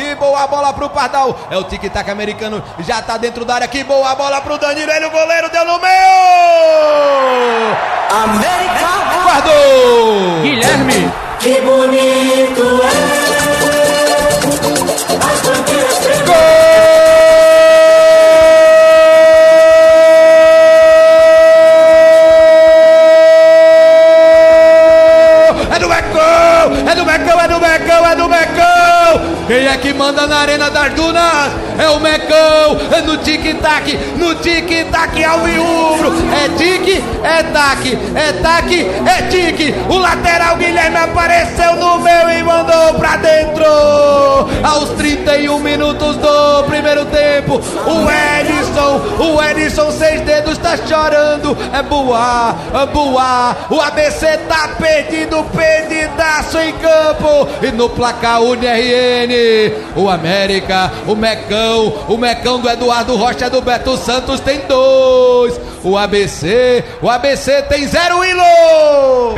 Que boa bola pro Pardal. É o tic-tac americano. Já tá dentro da área. Que boa bola pro Danilo. Ele, o goleiro, deu no meio. América Guardou. Guilherme. Que bonito é. Quem é que manda na Arena das Dunas? É o Mecão! É no tic-tac, no tic-tac ao viúro! É tic, é tac, é tac, é tic! O lateral Guilherme apareceu no meu e mandou pra dentro! Aos 31 minutos do primeiro tempo, o Edson, o Edson, seis dedos, tá chorando! É Boa, é Boa! O ABC tá perdido, perdidaço em campo! E no placar o NRN, o América, o Mecão, o Mecão do Eduardo Rocha do Beto Santos tem dois. O ABC, o ABC tem zero Ilo.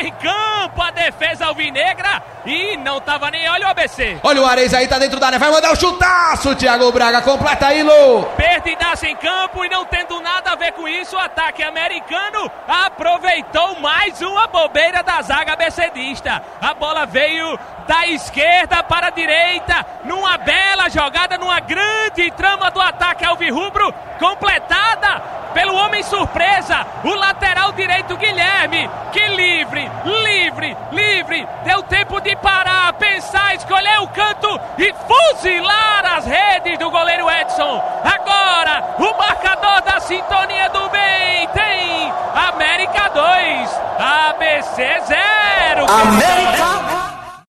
Em campo a defesa alvinegra e não tava nem olha o ABC. Olha o Ares aí, tá dentro da área, vai mandar o chutaço. Thiago Braga completa Ilo. Perdidaço em campo e não tendo nada a ver com isso, o ataque americano aproveitou mais uma bobeira da zaga abecedista. A bola veio da esquerda para a direita, numa bela jogada, numa grande trama do ataque alvirrubro, completada surpresa, o lateral direito Guilherme, que livre, livre, livre, deu tempo de parar, pensar, escolher o canto e fuzilar as redes do goleiro Edson. Agora, o marcador da sintonia do bem tem América 2, ABC 0. América